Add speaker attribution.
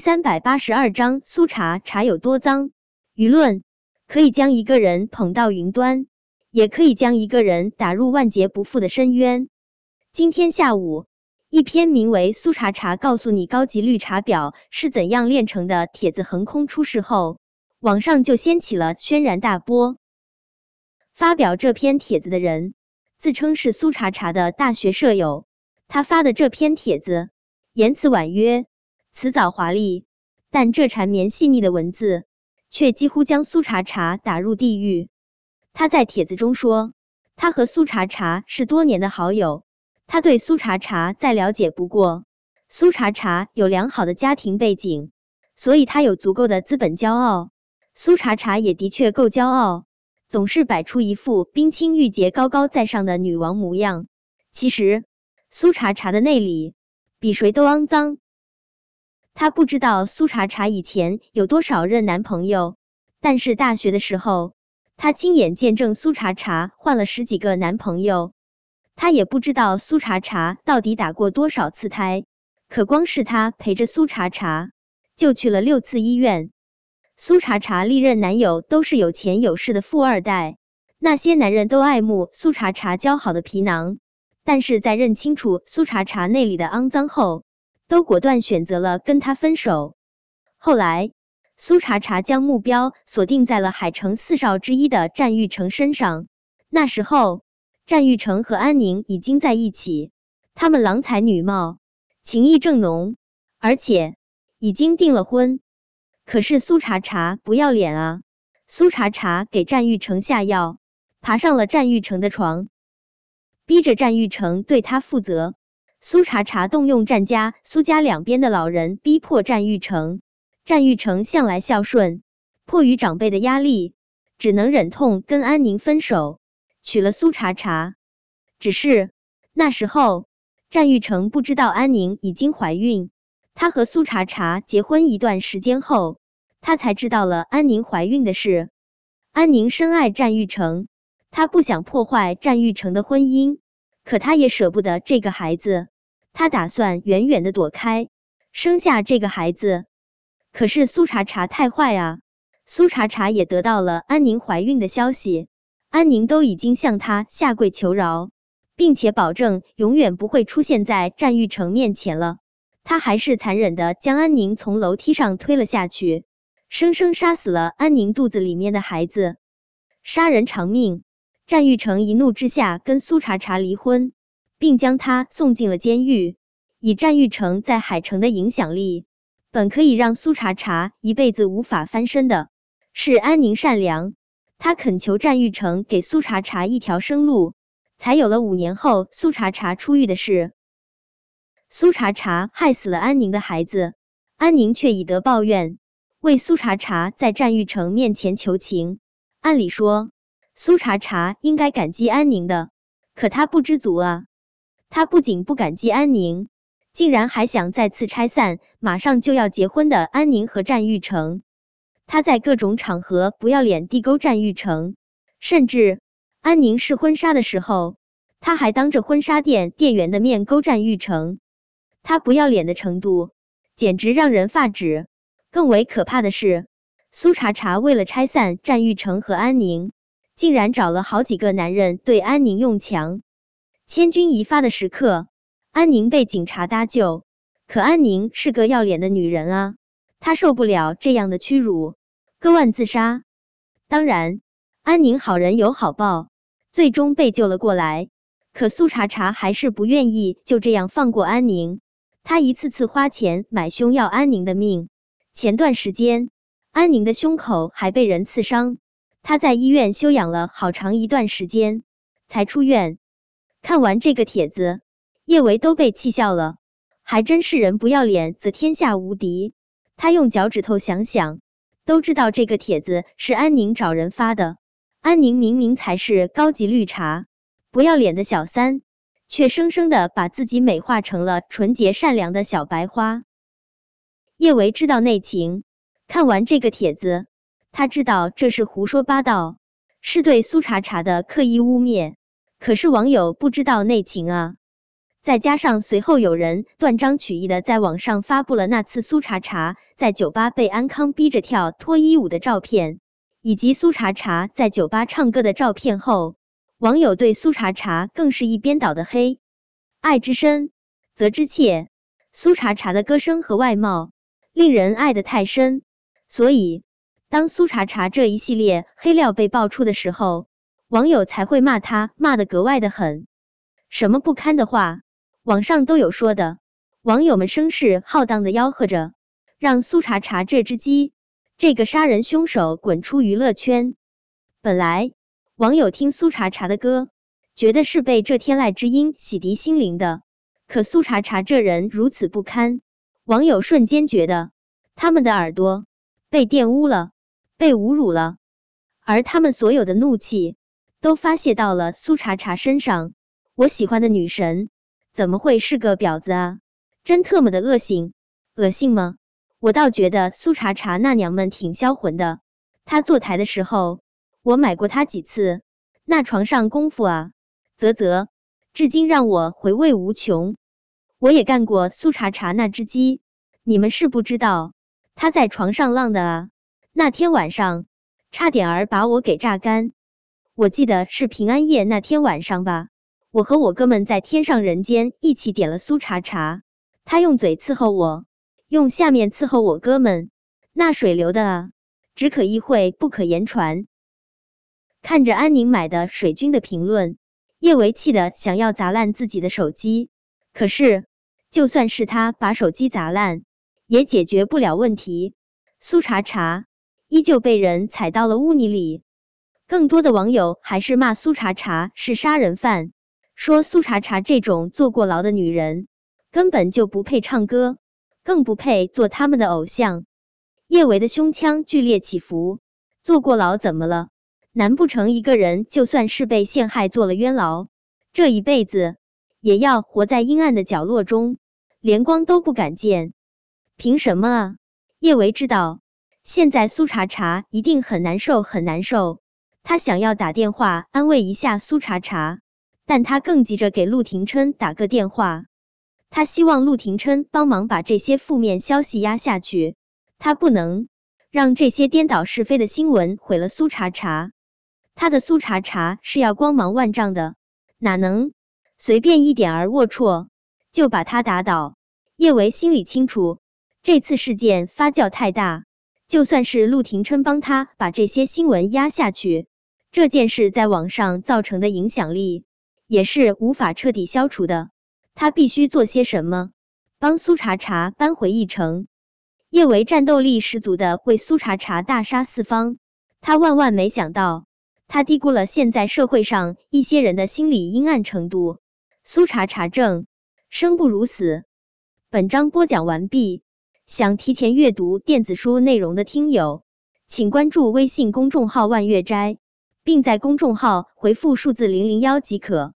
Speaker 1: 三百八十二章苏茶茶有多脏？舆论可以将一个人捧到云端，也可以将一个人打入万劫不复的深渊。今天下午，一篇名为《苏茶茶告诉你高级绿茶婊是怎样炼成的》帖子横空出世后，网上就掀起了轩然大波。发表这篇帖子的人自称是苏茶茶的大学舍友，他发的这篇帖子言辞婉约，辞藻华丽，但这缠绵细腻的文字。却几乎将苏茶茶打入地狱。他在帖子中说，他和苏茶茶是多年的好友，他对苏茶茶再了解不过。苏茶茶有良好的家庭背景，所以他有足够的资本骄傲。苏茶茶也的确够骄傲，总是摆出一副冰清玉洁、高高在上的女王模样。其实，苏茶茶的内里比谁都肮脏。他不知道苏茶茶以前有多少任男朋友，但是大学的时候，他亲眼见证苏茶茶换了十几个男朋友。他也不知道苏茶茶到底打过多少次胎，可光是他陪着苏茶茶，就去了六次医院。苏茶茶历任男友都是有钱有势的富二代，那些男人都爱慕苏茶茶姣好的皮囊，但是在认清楚苏茶茶内里的肮脏后。都果断选择了跟他分手。后来，苏茶茶将目标锁定在了海城四少之一的战玉成身上。那时候，战玉成和安宁已经在一起，他们郎才女貌，情意正浓，而且已经订了婚。可是苏茶茶不要脸啊！苏茶茶给战玉成下药，爬上了战玉成的床，逼着战玉成对他负责。苏茶茶动用战家、苏家两边的老人，逼迫战玉成。战玉成向来孝顺，迫于长辈的压力，只能忍痛跟安宁分手，娶了苏茶茶。只是那时候，战玉成不知道安宁已经怀孕。他和苏茶茶结婚一段时间后，他才知道了安宁怀孕的事。安宁深爱战玉成，他不想破坏战玉成的婚姻。可他也舍不得这个孩子，他打算远远的躲开，生下这个孩子。可是苏茶茶太坏啊！苏茶茶也得到了安宁怀孕的消息，安宁都已经向他下跪求饶，并且保证永远不会出现在战玉成面前了。他还是残忍的将安宁从楼梯上推了下去，生生杀死了安宁肚子里面的孩子，杀人偿命。战玉成一怒之下跟苏茶茶离婚，并将他送进了监狱。以战玉成在海城的影响力，本可以让苏茶茶一辈子无法翻身的。是安宁善良，他恳求战玉成给苏茶茶一条生路，才有了五年后苏茶茶出狱的事。苏茶茶害死了安宁的孩子，安宁却以德报怨，为苏茶茶在战玉成面前求情。按理说。苏茶茶应该感激安宁的，可他不知足啊！他不仅不感激安宁，竟然还想再次拆散马上就要结婚的安宁和战玉成。他在各种场合不要脸地勾战玉成，甚至安宁试婚纱的时候，他还当着婚纱店店员的面勾战玉成。他不要脸的程度简直让人发指。更为可怕的是，苏茶茶为了拆散战玉成和安宁。竟然找了好几个男人对安宁用强，千钧一发的时刻，安宁被警察搭救。可安宁是个要脸的女人啊，她受不了这样的屈辱，割腕自杀。当然，安宁好人有好报，最终被救了过来。可苏茶茶还是不愿意就这样放过安宁，他一次次花钱买凶要安宁的命。前段时间，安宁的胸口还被人刺伤。他在医院休养了好长一段时间，才出院。看完这个帖子，叶维都被气笑了。还真是人不要脸，则天下无敌。他用脚趾头想想，都知道这个帖子是安宁找人发的。安宁明明才是高级绿茶，不要脸的小三，却生生的把自己美化成了纯洁善良的小白花。叶维知道内情，看完这个帖子。他知道这是胡说八道，是对苏茶茶的刻意污蔑。可是网友不知道内情啊！再加上随后有人断章取义的在网上发布了那次苏茶茶在酒吧被安康逼着跳脱衣舞的照片，以及苏茶茶在酒吧唱歌的照片后，网友对苏茶茶更是一边倒的黑。爱之深，责之切。苏茶茶的歌声和外貌令人爱得太深，所以当苏茶茶这一系列黑料被爆出的时候，网友才会骂他，骂的格外的狠。什么不堪的话？网上都有说的，网友们声势浩荡的吆喝着，让苏茶茶这只鸡，这个杀人凶手滚出娱乐圈。本来网友听苏茶茶的歌，觉得是被这天籁之音洗涤心灵的，可苏茶茶这人如此不堪，网友瞬间觉得他们的耳朵被玷污了，被侮辱了，而他们所有的怒气都发泄到了苏茶茶身上。我喜欢的女神。怎么会是个婊子啊？真特么的恶心，恶心吗？我倒觉得苏茶茶那娘们挺销魂的。她坐台的时候，我买过她几次，那床上功夫啊，啧啧，至今让我回味无穷。我也干过苏茶茶那只鸡，你们是不知道，她在床上浪的啊，那天晚上差点儿把我给榨干。我记得是平安夜那天晚上吧。我和我哥们在天上人间一起点了苏茶茶，他用嘴伺候我，用下面伺候我哥们，那水流的啊，只可意会不可言传。看着安宁买的水军的评论，叶维气的想要砸烂自己的手机，可是就算是他把手机砸烂，也解决不了问题。苏茶茶依旧被人踩到了污泥里，更多的网友还是骂苏茶茶是杀人犯。说苏茶茶这种坐过牢的女人根本就不配唱歌，更不配做他们的偶像。叶维的胸腔剧烈起伏，坐过牢怎么了？难不成一个人就算是被陷害坐了冤牢，这一辈子也要活在阴暗的角落中，连光都不敢见？凭什么啊？叶维知道现在苏茶茶一定很难受，很难受。他想要打电话安慰一下苏茶茶。但他更急着给陆廷琛打个电话，他希望陆廷琛帮忙把这些负面消息压下去。他不能让这些颠倒是非的新闻毁了苏茶茶。他的苏茶茶是要光芒万丈的，哪能随便一点儿龌龊就把他打倒？叶维心里清楚，这次事件发酵太大，就算是陆廷琛帮他把这些新闻压下去，这件事在网上造成的影响力。也是无法彻底消除的，他必须做些什么，帮苏茶茶扳回一城。叶维战斗力十足的为苏茶茶大杀四方，他万万没想到，他低估了现在社会上一些人的心理阴暗程度。苏茶茶正生不如死。本章播讲完毕，想提前阅读电子书内容的听友，请关注微信公众号万月斋，并在公众号回复数字零零幺即可。